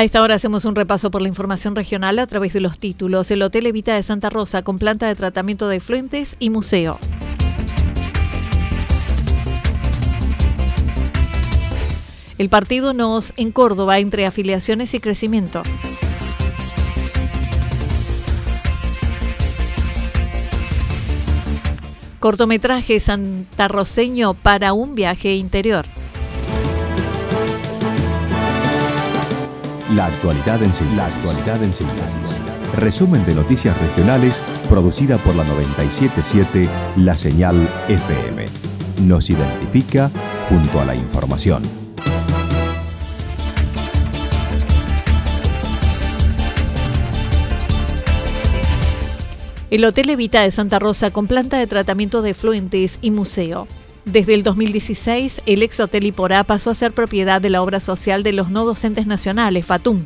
A esta hora hacemos un repaso por la información regional a través de los títulos. El Hotel Evita de Santa Rosa con planta de tratamiento de fluentes y museo. El partido nos en Córdoba entre afiliaciones y crecimiento. Cortometraje santarroceño para un viaje interior. La actualidad en síntesis. La actualidad en síntesis. Resumen de noticias regionales producida por la 977 La Señal FM. Nos identifica junto a la información. El Hotel Evita de Santa Rosa con planta de tratamiento de fluentes y museo. Desde el 2016, el ex Hotel Iporá pasó a ser propiedad de la obra social de los no docentes nacionales, FATUM.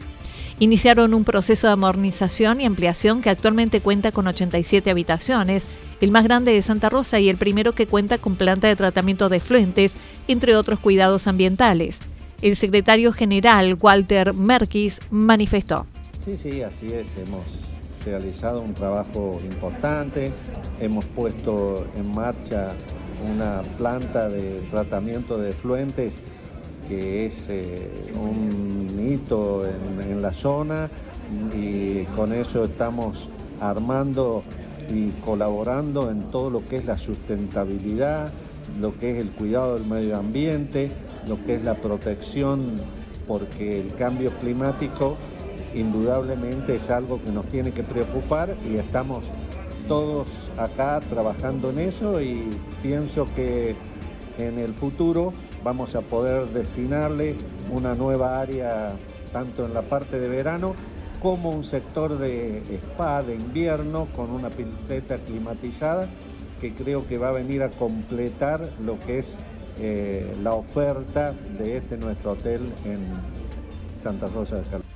Iniciaron un proceso de modernización y ampliación que actualmente cuenta con 87 habitaciones, el más grande de Santa Rosa y el primero que cuenta con planta de tratamiento de fluentes, entre otros cuidados ambientales. El secretario general, Walter Merkis, manifestó. Sí, sí, así es. Hemos realizado un trabajo importante, hemos puesto en marcha una planta de tratamiento de fluentes que es eh, un hito en, la zona y con eso estamos armando y colaborando en todo lo que es la sustentabilidad, lo que es el cuidado del medio ambiente, lo que es la protección, porque el cambio climático indudablemente es algo que nos tiene que preocupar y estamos todos acá trabajando en eso y pienso que en el futuro vamos a poder destinarle una nueva área tanto en la parte de verano como un sector de spa de invierno con una pileta climatizada que creo que va a venir a completar lo que es eh, la oferta de este nuestro hotel en Santa Rosa de California.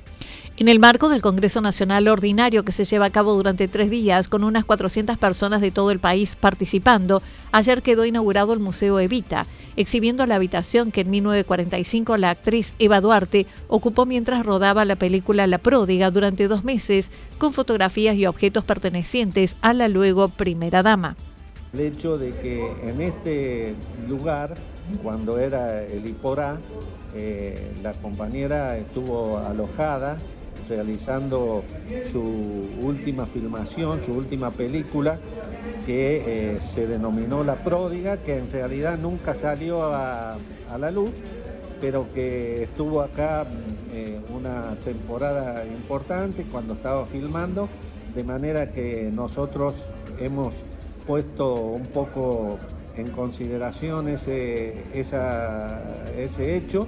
En el marco del Congreso Nacional Ordinario que se lleva a cabo durante tres días con unas 400 personas de todo el país participando, ayer quedó inaugurado el Museo Evita, exhibiendo la habitación que en 1945 la actriz Eva Duarte ocupó mientras rodaba la película La Pródiga durante dos meses, con fotografías y objetos pertenecientes a la luego primera dama. El hecho de que en este lugar, cuando era el Iporá, eh, la compañera estuvo alojada realizando su última filmación, su última película, que eh, se denominó La Pródiga, que en realidad nunca salió a, la luz, pero que estuvo acá eh, una temporada importante cuando estaba filmando, de manera que nosotros hemos puesto un poco en consideración ese, ese hecho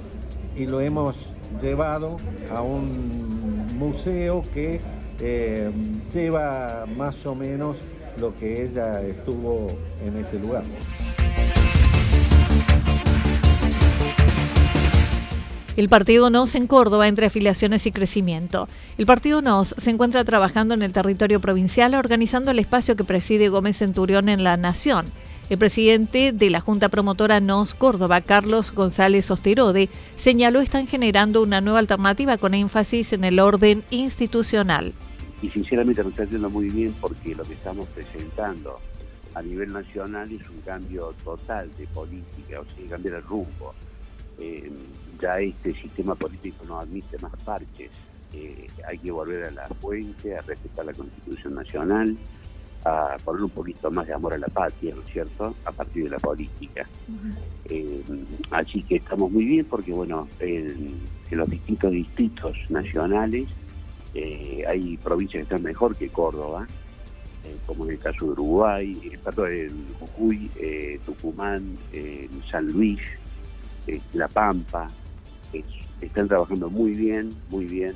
y lo hemos llevado a un museo que eh, lleva más o menos lo que ella estuvo en este lugar. El partido NOS en Córdoba entre afiliaciones y crecimiento. El partido NOS se encuentra trabajando en el territorio provincial organizando el espacio que preside Gómez Centurión en la Nación. El presidente de la Junta Promotora NOS Córdoba, Carlos González Osterode, señaló están generando una nueva alternativa con énfasis en el orden institucional. Y sinceramente lo está haciendo muy bien porque lo que estamos presentando a nivel nacional es un cambio total de política, o sea, cambiar el rumbo. Eh, ya este sistema político no admite más parches. Eh, hay que volver a la fuente, a respetar la Constitución Nacional, a poner un poquito más de amor a la patria, ¿no es cierto?, a partir de la política. Eh, así que estamos muy bien porque, bueno, en, los distintos distritos nacionales eh, hay provincias que están mejor que Córdoba, eh, como en el caso de Uruguay, perdón, en Jujuy, Tucumán, San Luis, La Pampa, están trabajando muy bien, muy bien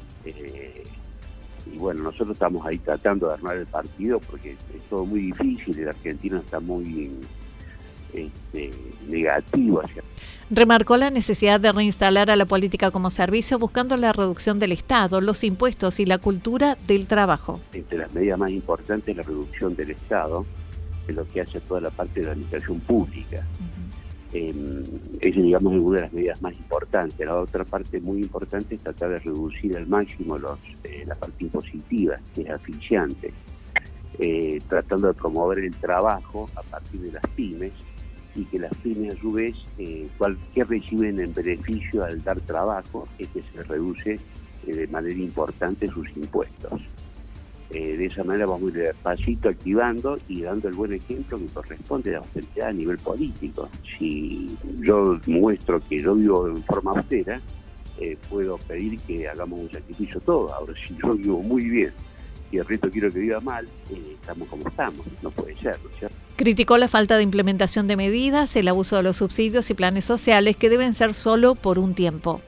y bueno, nosotros estamos ahí tratando de armar el partido porque es todo muy difícil, el argentino está muy este, negativo hacia Remarcó la necesidad de reinstalar a la política como servicio buscando la reducción del Estado, los impuestos y la cultura del trabajo. Entre las medidas más importantes es la reducción del Estado, es lo que hace toda la parte de la administración pública. Eh, esa, digamos, una de las medidas más importantes. La otra parte muy importante es tratar de reducir al máximo los, eh, la parte impositiva, que es asfixiante, eh, tratando de promover el trabajo a partir de las pymes y que las pymes a su vez, eh, cualquier reciben en beneficio al dar trabajo, es que se reduce de manera importante sus impuestos. Eh, de esa manera vamos a ir despacito activando y dando el buen ejemplo que corresponde a la austeridad a nivel político. Si yo muestro que yo vivo en forma austera, eh, puedo pedir que hagamos un sacrificio todo. Ahora, si yo vivo muy bien y el resto quiero que viva mal, eh, estamos como estamos. No puede ser, ¿no es cierto? Criticó la falta de implementación de medidas, el abuso de los subsidios y planes sociales que deben ser solo por un tiempo.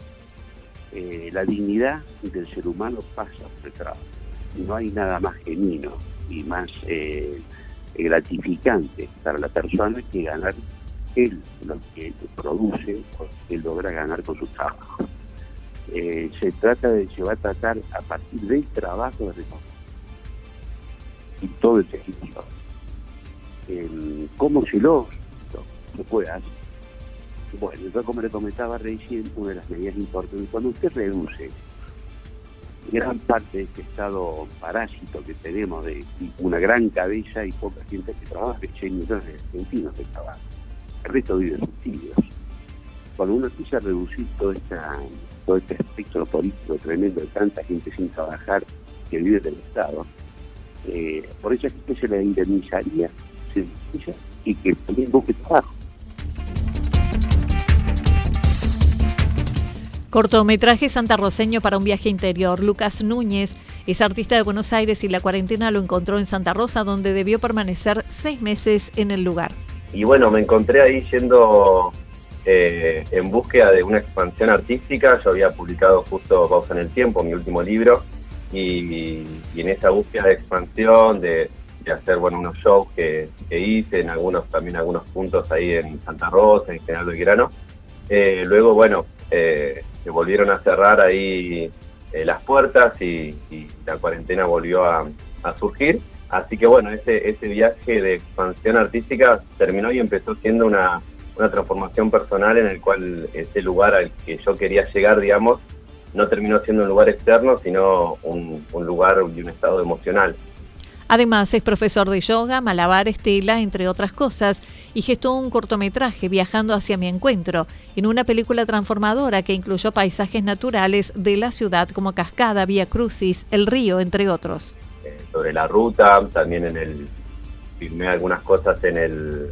la dignidad del ser humano pasa por el trabajo no hay nada más genuino y más eh, gratificante para la persona que ganar él lo que produce o que logra ganar con su trabajo. Eh, se trata de, se va a tratar a partir del trabajo de y todo el tejido. ¿Cómo se lo se puede hacer? Bueno, yo como le comentaba recién, una de las medidas importantes, cuando usted reduce gran parte de este estado parásito que tenemos de una gran cabeza y poca gente que trabaja, que 6 millones de argentinos que trabajan. El resto vive subsidios. Cuando uno empieza a reducir todo, esta, todo este espectro político tremendo de tanta gente sin trabajar que vive del Estado, eh, por esa gente se le indemnizaría, y que también busque trabajo. Cortometraje santarroceño para un viaje interior. Lucas Núñez es artista de Buenos Aires y la cuarentena lo encontró en Santa Rosa, donde debió permanecer seis meses en el lugar. Y bueno, me encontré ahí yendo eh, en búsqueda de una expansión artística. Yo había publicado justo Pausa en el Tiempo, mi último libro, y, en esa búsqueda de expansión, de, hacer bueno unos shows que, hice, en algunos también algunos puntos ahí en Santa Rosa, en General Belgrano. Eh, luego, bueno, eh, se volvieron a cerrar ahí eh, las puertas y, la cuarentena volvió a, surgir. Así que bueno, ese, ese viaje de expansión artística terminó y empezó siendo una, transformación personal en el cual ese lugar al que yo quería llegar, digamos, no terminó siendo un lugar externo, sino un, un lugar y un estado emocional. Además, es profesor de yoga, malabar, estela, entre otras cosas, y gestó un cortometraje Viajando hacia mi encuentro, en una película transformadora que incluyó paisajes naturales de la ciudad como Cascada, Vía Crucis, el río, entre otros. Eh, sobre la ruta, también en el filmé algunas cosas en el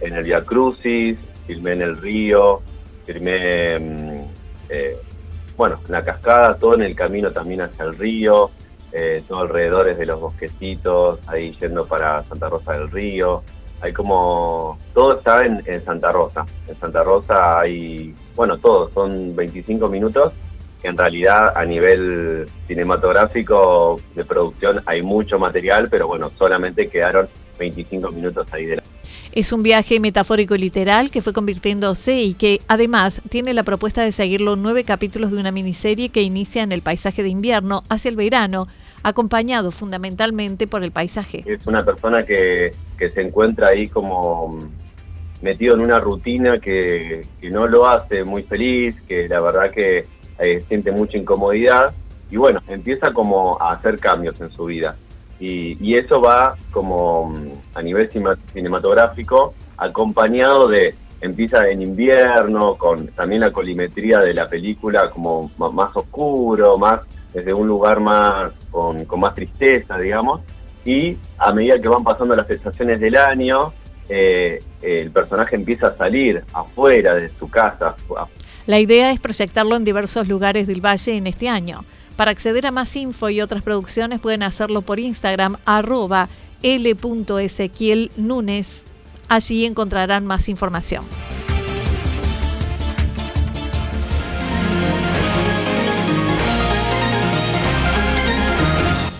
en el Vía Crucis, filmé en el río, filmé mm, eh, bueno, en la cascada, todo en el camino también hacia el río, eh, todo alrededor es de los bosquecitos, ahí yendo para Santa Rosa del Río. Hay como, todo está en, Santa Rosa. En Santa Rosa hay, bueno, todo, son 25 minutos. En realidad a nivel cinematográfico de producción hay mucho material, pero bueno, solamente quedaron 25 minutos ahí de la Es un viaje metafórico y literal que fue convirtiéndose y que además tiene la propuesta de seguir los nueve capítulos de una miniserie que inicia en el paisaje de invierno hacia el verano, acompañado fundamentalmente por el paisaje. Es una persona que, que se encuentra ahí como metido en una rutina que, que, no lo hace muy feliz, que la verdad que eh, siente mucha incomodidad y bueno, empieza como a hacer cambios en su vida. Y, y eso va como mm, a nivel cinematográfico acompañado de, empieza en invierno, con también la colimetría de la película como más oscuro, más desde un lugar más con, más tristeza, digamos, y a medida que van pasando las estaciones del año, eh, el personaje empieza a salir afuera de su casa. La idea es proyectarlo en diversos lugares del valle en este año. Para acceder a más info y otras producciones pueden hacerlo por Instagram arroba. Allí encontrarán más información.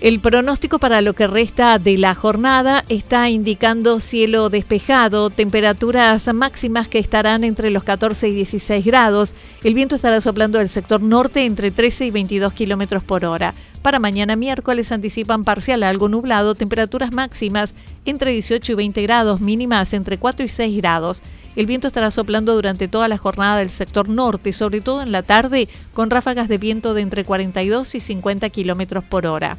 El pronóstico para lo que resta de la jornada está indicando cielo despejado, temperaturas máximas que estarán entre los 14 y 16 grados. El viento estará soplando del sector norte entre 13 y 22 kilómetros por hora. Para mañana miércoles anticipan parcial algo nublado, temperaturas máximas entre 18 y 20 grados, mínimas entre 4 y 6 grados. El viento estará soplando durante toda la jornada del sector norte, sobre todo en la tarde, con ráfagas de viento de entre 42 y 50 kilómetros por hora.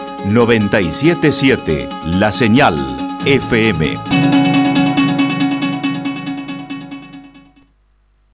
977 La Señal FM.